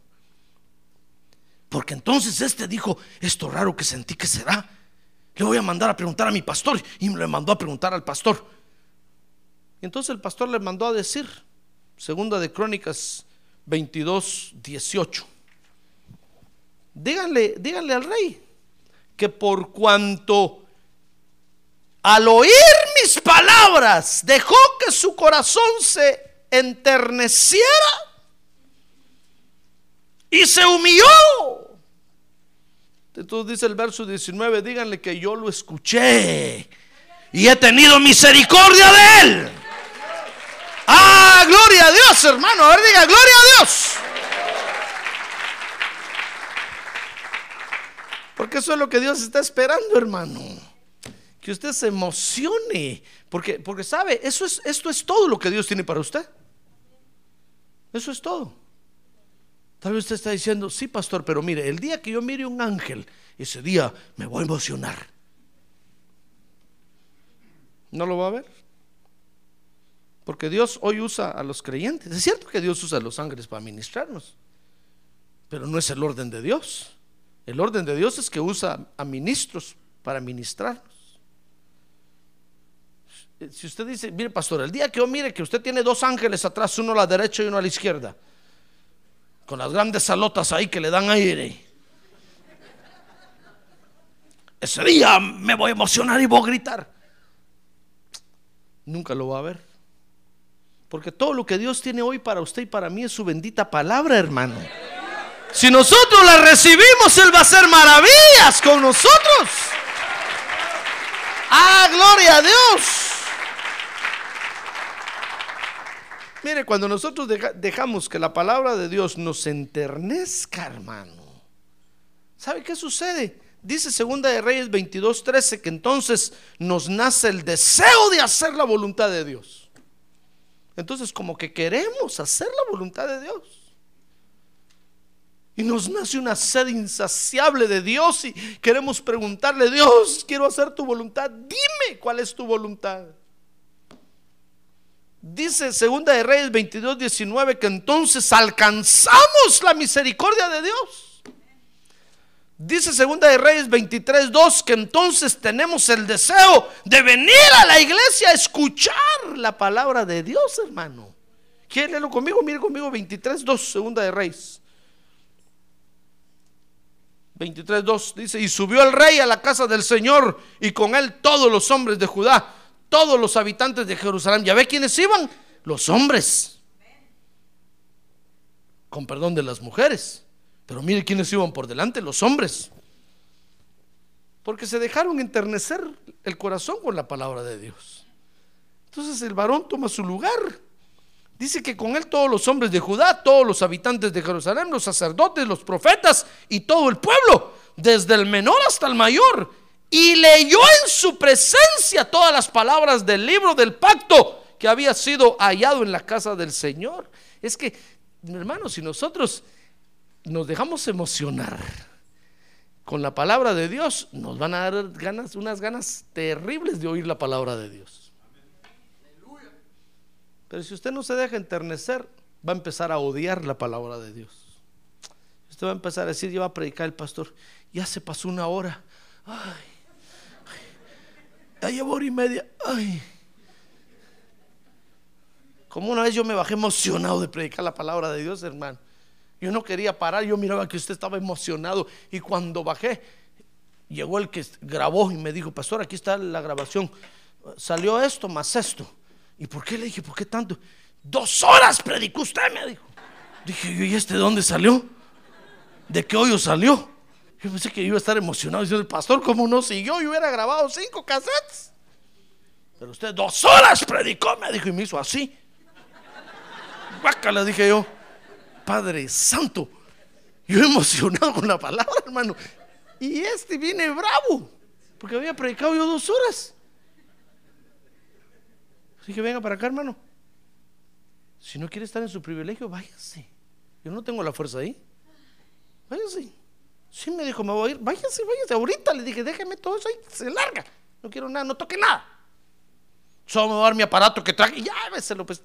Porque entonces este dijo, esto raro que sentí que será. Le voy a mandar a preguntar a mi pastor. Y me lo mandó a preguntar al pastor. Y entonces el pastor le mandó a decir, segunda de Crónicas 22, 18. Díganle, díganle al rey que por cuanto al oír mis palabras, dejó que su corazón se enterneciera y se humilló. Entonces dice el verso 19, díganle que yo lo escuché y he tenido misericordia de él. Ah, gloria a Dios, hermano. A ver, diga, gloria a Dios. Porque eso es lo que Dios está esperando, hermano que usted se emocione, porque, porque sabe, eso es, esto es todo lo que Dios tiene para usted. Eso es todo. Tal vez usted está diciendo, sí, pastor, pero mire, el día que yo mire un ángel, ese día me voy a emocionar. ¿No lo va a ver? Porque Dios hoy usa a los creyentes. Es cierto que Dios usa a los ángeles para ministrarnos, pero no es el orden de Dios. El orden de Dios es que usa a ministros para ministrarnos. Si usted dice, mire pastor, el día que yo mire que usted tiene dos ángeles atrás, uno a la derecha y uno a la izquierda, con las grandes salotas ahí que le dan aire, ese día me voy a emocionar y voy a gritar. Nunca lo va a ver. Porque todo lo que Dios tiene hoy para usted y para mí es su bendita palabra, hermano. Si nosotros la recibimos, Él va a hacer maravillas con nosotros. Ah, gloria a Dios. Mire, cuando nosotros dejamos que la palabra de Dios nos enternezca, hermano, ¿sabe qué sucede? Dice Segunda de Reyes 22:13 que entonces nos nace el deseo de hacer la voluntad de Dios. Entonces, como que queremos hacer la voluntad de Dios. Y nos nace una sed insaciable de Dios y queremos preguntarle, Dios, quiero hacer tu voluntad, dime cuál es tu voluntad. Dice Segunda de Reyes 22, 19 que entonces alcanzamos la misericordia de Dios. Dice Segunda de Reyes 23, 2 que entonces tenemos el deseo de venir a la iglesia a escuchar la palabra de Dios, hermano. ¿Quiere leerlo conmigo? Mire conmigo 23, 2, Segunda de Reyes. 23, 2 dice, y subió el rey a la casa del Señor y con él todos los hombres de Judá todos los habitantes de Jerusalén. ¿Ya ve quiénes iban? Los hombres. Con perdón de las mujeres. Pero mire quiénes iban por delante, los hombres. Porque se dejaron enternecer el corazón con la palabra de Dios. Entonces el varón toma su lugar. Dice que con él todos los hombres de Judá, todos los habitantes de Jerusalén, los sacerdotes, los profetas y todo el pueblo, desde el menor hasta el mayor, y leyó en su presencia todas las palabras del libro del pacto que había sido hallado en la casa del Señor. Es que, hermanos, si nosotros nos dejamos emocionar con la palabra de Dios, nos van a dar ganas, unas ganas terribles de oír la palabra de Dios. Pero si usted no se deja enternecer, va a empezar a odiar la palabra de Dios. Usted va a empezar a decir, yo va a predicar el pastor. Ya se pasó una hora. Ay, ya llevo hora y media. Ay. Como una vez yo me bajé emocionado de predicar la palabra de Dios, hermano. Yo no quería parar, yo miraba que usted estaba emocionado. Y cuando bajé, llegó el que grabó y me dijo, pastor, aquí está la grabación. Salió esto más esto. ¿Y por qué le dije, por qué tanto? Dos horas predicó usted, me dijo. Dije ¿y este de dónde salió? ¿De qué hoyo salió? Yo pensé que iba a estar emocionado diciendo, el pastor, ¿cómo no siguió? Yo hubiera grabado cinco cassettes. Pero usted dos horas predicó, me dijo, y me hizo así. le dije yo. Padre Santo. Yo emocionado con la palabra, hermano. Y este viene bravo, porque había predicado yo dos horas. Así que venga para acá, hermano. Si no quiere estar en su privilegio, váyase. Yo no tengo la fuerza ahí. Váyase. Sí me dijo, me voy a ir. Váyase, váyase. Ahorita le dije, déjeme todo eso ahí, se larga. No quiero nada, no toque nada. Solo me voy a dar mi aparato que traje ya, lo pues.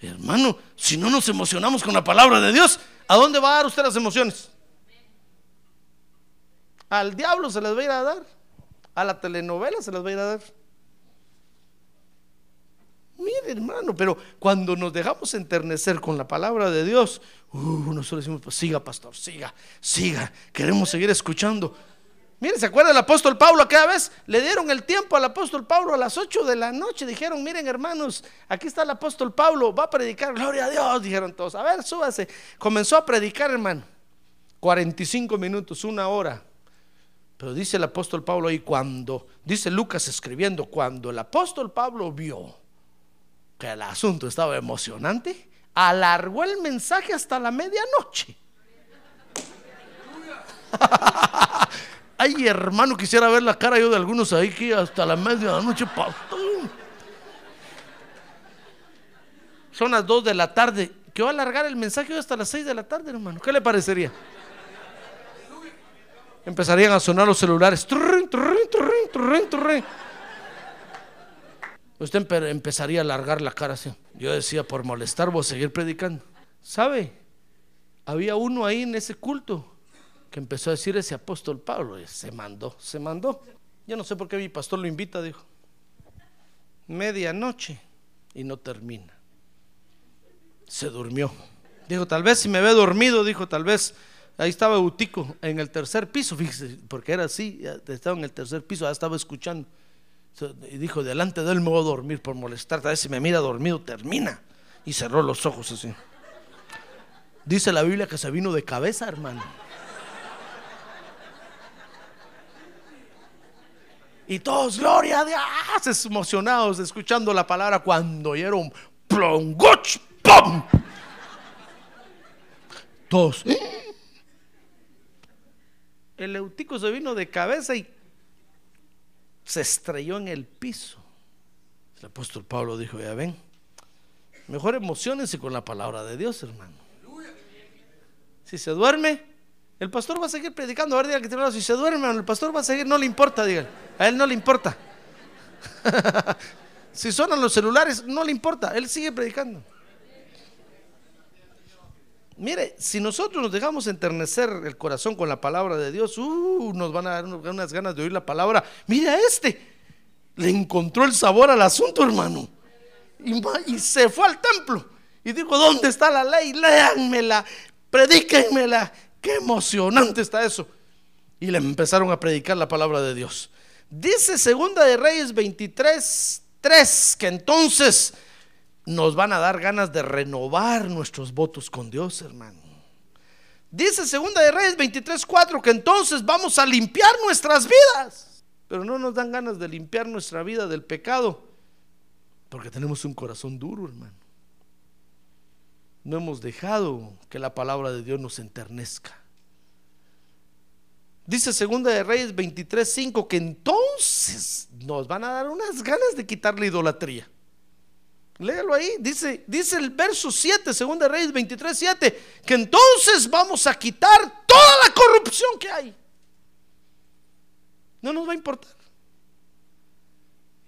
Hermano, si no nos emocionamos con la palabra de Dios, ¿a dónde va a dar usted las emociones? Al diablo se las va a ir a dar. A la telenovela se las va a ir a dar. Mire, hermano, pero cuando nos dejamos enternecer con la palabra de Dios, uh, nosotros decimos, pues siga, pastor, siga, siga, queremos seguir escuchando. Mire, ¿se acuerda el apóstol Pablo aquella vez? Le dieron el tiempo al apóstol Pablo a las 8 de la noche. Dijeron, miren hermanos, aquí está el apóstol Pablo, va a predicar, gloria a Dios, dijeron todos. A ver, súbase. Comenzó a predicar, hermano. 45 minutos, una hora. Pero dice el apóstol Pablo ahí cuando, dice Lucas escribiendo, cuando el apóstol Pablo vio que el asunto estaba emocionante, alargó el mensaje hasta la medianoche. Ay, hermano, quisiera ver la cara yo de algunos ahí que hasta la medianoche. Son las 2 de la tarde. Que va a alargar el mensaje hasta las 6 de la tarde, hermano. ¿Qué le parecería? Empezarían a sonar los celulares. Usted empezaría a alargar la cara así. Yo decía, por molestar, voy a seguir predicando. ¿Sabe? Había uno ahí en ese culto que empezó a decir ese apóstol Pablo, se mandó, se mandó. Yo no sé por qué mi pastor lo invita, dijo. Medianoche y no termina. Se durmió. Dijo, tal vez si me ve dormido, dijo, tal vez ahí estaba Utico en el tercer piso, fíjese, porque era así, estaba en el tercer piso, ya estaba escuchando. Y dijo, delante de él me voy a dormir por molestar, tal vez si me mira dormido, termina. Y cerró los ojos así. Dice la Biblia que se vino de cabeza, hermano. Y todos, gloria a Dios, emocionados escuchando la palabra cuando oyeron plongoch, ¡pum! Todos. ¿eh? El eutico se vino de cabeza y se estrelló en el piso. El apóstol Pablo dijo, ya ven, mejor emocionense con la palabra de Dios, hermano. Si se duerme, el pastor va a seguir predicando. A ver, diga que tiene si se duerme, el pastor va a seguir, no le importa, diga. A él no le importa. si suenan los celulares, no le importa, él sigue predicando. Mire, si nosotros nos dejamos enternecer el corazón con la palabra de Dios, uh, nos van a dar unas ganas de oír la palabra. Mira este, le encontró el sabor al asunto, hermano. Y, se fue al templo. Y dijo, ¿dónde está la ley? Léanmela, predíquenmela. Qué emocionante está eso. Y le empezaron a predicar la palabra de Dios. Dice Segunda de Reyes 23, 3, que entonces nos van a dar ganas de renovar nuestros votos con Dios, hermano. Dice Segunda de Reyes 23, 4, que entonces vamos a limpiar nuestras vidas. Pero no nos dan ganas de limpiar nuestra vida del pecado, porque tenemos un corazón duro, hermano no hemos dejado que la palabra de Dios nos enternezca. Dice Segunda de Reyes 23:5 que entonces nos van a dar unas ganas de quitar la idolatría. Léalo ahí, dice, dice el verso 7, Segunda de Reyes 23:7, que entonces vamos a quitar toda la corrupción que hay. No nos va a importar.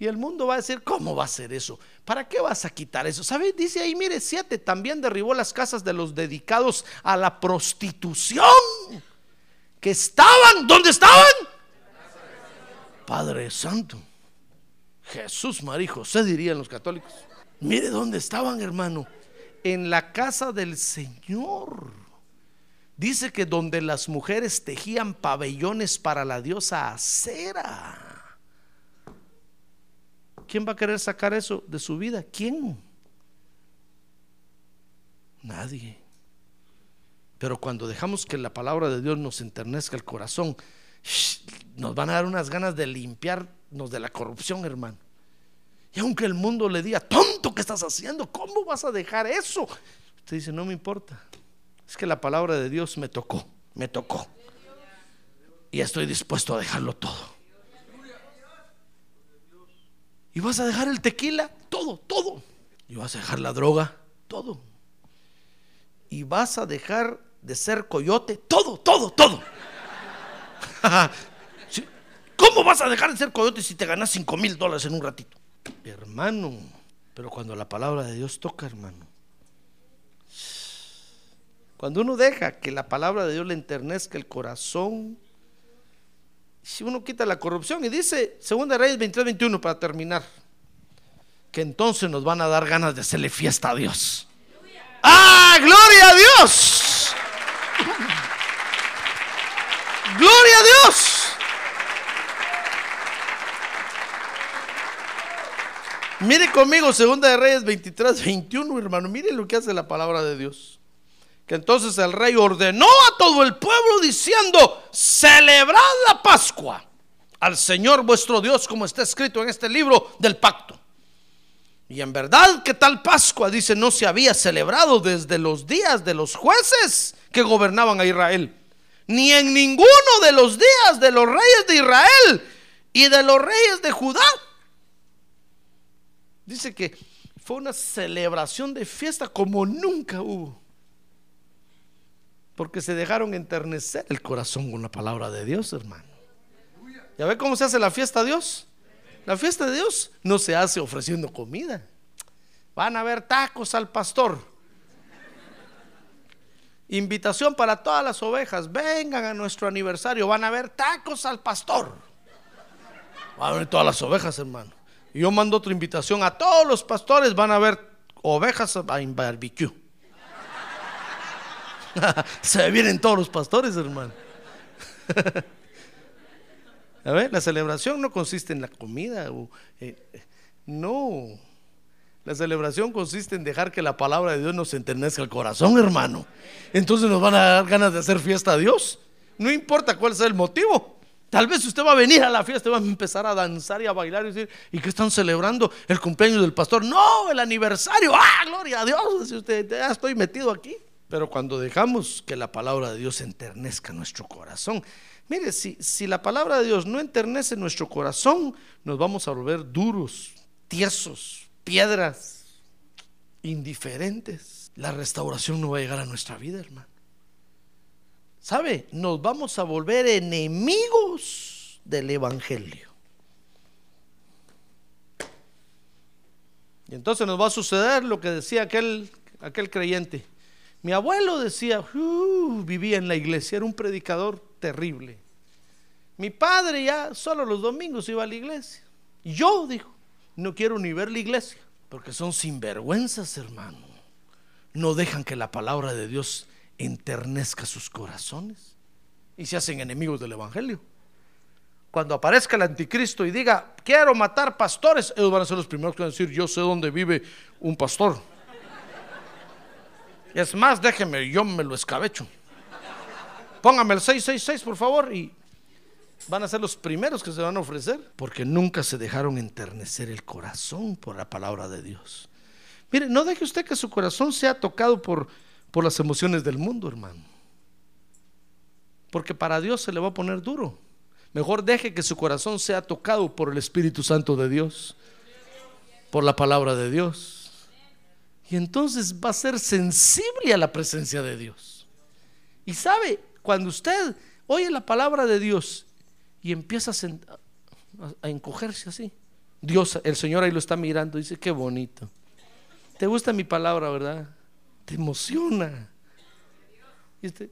Y el mundo va a decir, ¿cómo va a ser eso? ¿Para qué vas a quitar eso? ¿Sabe? Dice ahí, mire, siete, también derribó las casas de los dedicados a la prostitución. Que estaban, ¿dónde estaban? Padre Santo. Jesús, María José dirían los católicos. Mire dónde estaban, hermano. En la casa del Señor. Dice que donde las mujeres tejían pabellones para la diosa Acera. ¿Quién va a querer sacar eso de su vida? ¿Quién? Nadie. Pero cuando dejamos que la palabra de Dios nos enternezca el corazón, nos van a dar unas ganas de limpiarnos de la corrupción, hermano. Y aunque el mundo le diga, tonto, ¿qué estás haciendo? ¿Cómo vas a dejar eso? Usted dice, no me importa. Es que la palabra de Dios me tocó, me tocó. Y estoy dispuesto a dejarlo todo. Y vas a dejar el tequila, todo, todo. Y vas a dejar la droga, todo. Y vas a dejar de ser coyote, todo, todo, todo. ¿Cómo vas a dejar de ser coyote si te ganas 5 mil dólares en un ratito? Hermano, pero cuando la palabra de Dios toca, hermano. Cuando uno deja que la palabra de Dios le enternezca el corazón, si uno quita la corrupción, y dice Segunda Reyes 23, 21 para terminar, que entonces nos van a dar ganas de hacerle fiesta a Dios. ¡Ah, gloria a Dios! ¡Gloria a Dios! Mire conmigo, Segunda de Reyes 23, 21, hermano. Mire lo que hace la palabra de Dios. Que entonces el rey ordenó a todo el pueblo diciendo, celebrad la Pascua al Señor vuestro Dios, como está escrito en este libro del pacto. Y en verdad que tal Pascua, dice, no se había celebrado desde los días de los jueces que gobernaban a Israel, ni en ninguno de los días de los reyes de Israel y de los reyes de Judá Dice que fue una celebración de fiesta como nunca hubo. Porque se dejaron enternecer el corazón con la palabra de Dios, hermano. ¿Ya ve cómo se hace la fiesta a Dios? La fiesta de Dios no se hace ofreciendo comida. Van a haber tacos al pastor. Invitación para todas las ovejas. Vengan a nuestro aniversario. Van a haber tacos al pastor. Van a ver todas las ovejas, hermano. Yo mando otra invitación a todos los pastores, van a ver ovejas en barbecue. Se vienen todos los pastores, hermano. a ver, la celebración no consiste en la comida. Eh, no. La celebración consiste en dejar que la palabra de Dios nos enternezca el corazón, hermano. Entonces nos van a dar ganas de hacer fiesta a Dios. No importa cuál sea el motivo. Tal vez usted va a venir a la fiesta y va a empezar a danzar y a bailar y decir, ¿y qué están celebrando? ¿El cumpleaños del pastor? No, el aniversario. ¡Ah, gloria a Dios! Si usted ya estoy metido aquí. Pero cuando dejamos que la palabra de Dios enternezca nuestro corazón, mire, si, si la palabra de Dios no enternece nuestro corazón, nos vamos a volver duros, tiesos, piedras, indiferentes. La restauración no va a llegar a nuestra vida, hermano. ¿Sabe? Nos vamos a volver enemigos del Evangelio. Y entonces nos va a suceder lo que decía aquel, aquel creyente. Mi abuelo decía, uh, vivía en la iglesia, era un predicador terrible. Mi padre ya solo los domingos iba a la iglesia. Yo, dijo, no quiero ni ver la iglesia, porque son sinvergüenzas, hermano. No dejan que la palabra de Dios enternezca sus corazones y se hacen enemigos del Evangelio. Cuando aparezca el anticristo y diga, quiero matar pastores, ellos van a ser los primeros que van a decir, yo sé dónde vive un pastor. Es más, déjeme, yo me lo escabecho. Póngame el 666, por favor, y van a ser los primeros que se van a ofrecer, porque nunca se dejaron enternecer el corazón por la palabra de Dios. Mire, no deje usted que su corazón sea tocado por por las emociones del mundo, hermano. Porque para Dios se le va a poner duro. Mejor deje que su corazón sea tocado por el Espíritu Santo de Dios, por la palabra de Dios. Y entonces va a ser sensible a la presencia de Dios. Y sabe, cuando usted oye la palabra de Dios y empieza a, encogerse así, Dios, el Señor ahí lo está mirando, dice, qué bonito. ¿Te gusta mi palabra, verdad? Te emociona. Y usted,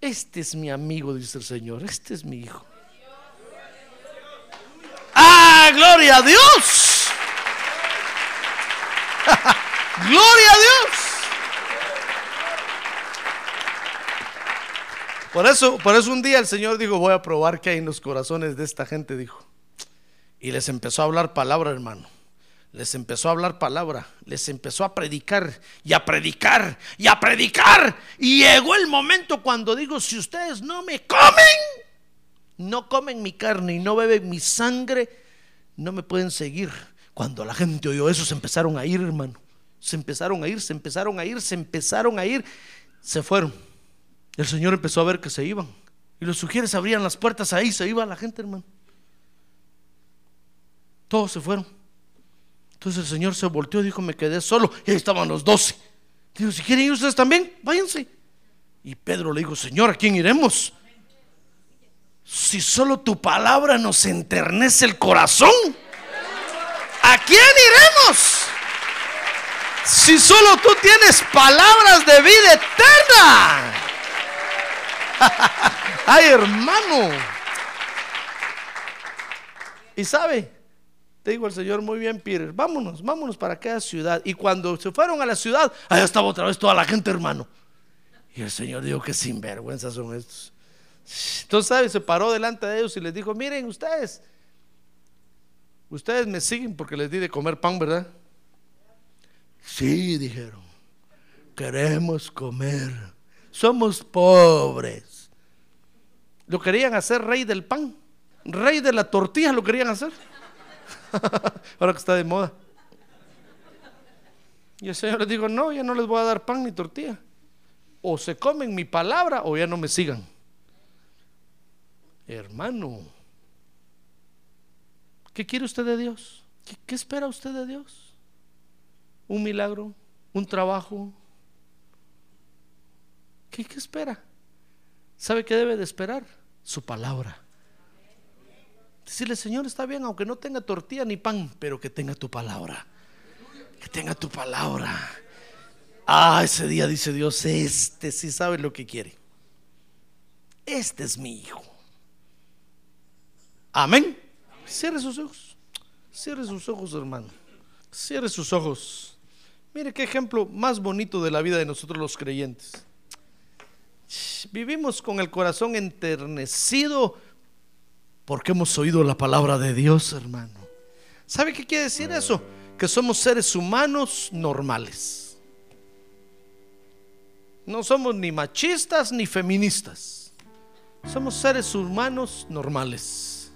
este es mi amigo, dice el Señor, este es mi hijo. ¡Ah, gloria a Dios! ¡Gloria a Dios! Por eso, por eso un día el Señor dijo, voy a probar qué hay en los corazones de esta gente, dijo. Y les empezó a hablar palabra, hermano. Les empezó a hablar palabra, les empezó a predicar y a predicar y a predicar. Y llegó el momento cuando digo, si ustedes no me comen, no comen mi carne y no beben mi sangre, no me pueden seguir. Cuando la gente oyó eso, se empezaron a ir, hermano. Se empezaron a ir, se empezaron a ir, se empezaron a ir, se fueron. El Señor empezó a ver que se iban. Y los sugieres abrían las puertas ahí, se iba la gente, hermano. Todos se fueron. Entonces el Señor se volteó y dijo, me quedé solo. Y ahí estaban los doce. Dijo, si quieren ir ustedes también, váyanse. Y Pedro le dijo, Señor, ¿a quién iremos? Si solo tu palabra nos enternece el corazón, ¿a quién iremos? Si solo tú tienes palabras de vida eterna. Ay, hermano. Y sabe, te digo el Señor muy bien, Peter, vámonos, vámonos para aquella ciudad. Y cuando se fueron a la ciudad, allá estaba otra vez toda la gente, hermano. Y el Señor dijo que sinvergüenza son estos. Entonces, ¿sabe? Se paró delante de ellos y les dijo, miren ustedes, ustedes me siguen porque les di de comer pan, ¿verdad? Sí, dijeron, queremos comer. Somos pobres. Lo querían hacer rey del pan, rey de la tortilla, lo querían hacer. Ahora que está de moda. Y el Señor les dijo, no, ya no les voy a dar pan ni tortilla. O se comen mi palabra o ya no me sigan. Hermano, ¿qué quiere usted de Dios? ¿Qué, qué espera usted de Dios? ¿Un milagro? ¿Un trabajo? ¿Qué, qué espera? ¿Sabe qué debe de esperar? Su palabra. Decirle, Señor, está bien, aunque no tenga tortilla ni pan, pero que tenga tu palabra. Que tenga tu palabra. Ah, ese día dice Dios, este sí sabe lo que quiere. Este es mi hijo. Amén. Cierre sus ojos. Cierre sus ojos, hermano. Cierre sus ojos. Mire qué ejemplo más bonito de la vida de nosotros los creyentes. Vivimos con el corazón enternecido porque hemos oído la palabra de Dios, hermano. ¿Sabe qué quiere decir eso? Que somos seres humanos normales. No somos ni machistas ni feministas. Somos seres humanos normales.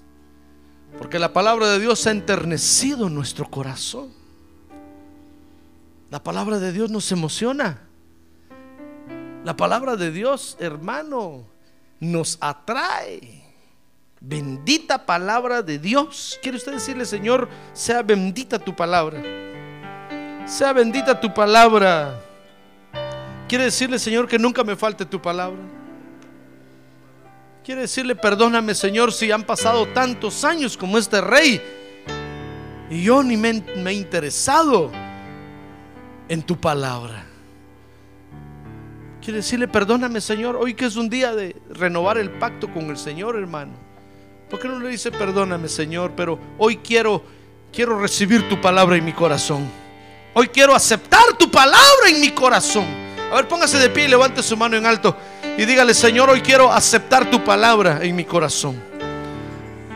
Porque la palabra de Dios ha enternecido nuestro corazón. La palabra de Dios nos emociona. La palabra de Dios, hermano, nos atrae. Bendita palabra de Dios. ¿Quiere usted decirle, Señor, sea bendita tu palabra? Sea bendita tu palabra. ¿Quiere decirle, Señor, que nunca me falte tu palabra? Quiere decirle, perdóname, Señor, si han pasado tantos años como este rey y yo ni me, he interesado en tu palabra. Quiere decirle, perdóname, Señor, hoy que es un día de renovar el pacto con el Señor, hermano. ¿Por qué no le dice, perdóname, Señor, pero hoy quiero quiero recibir tu palabra en mi corazón. Hoy quiero aceptar tu palabra en mi corazón. A ver, póngase de pie y levante su mano en alto y dígale, Señor, hoy quiero aceptar tu palabra en mi corazón.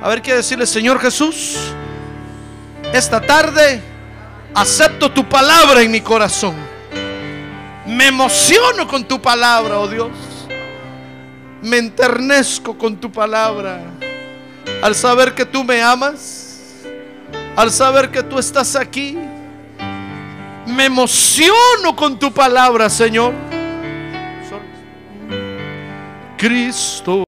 A ver, quiere decirle, Señor Jesús, esta tarde acepto tu palabra en mi corazón. Me emociono con tu palabra, oh Dios. Me enternezco con tu palabra. Al saber que tú me amas, al saber que tú estás aquí, me emociono con tu palabra, Señor. Cristo.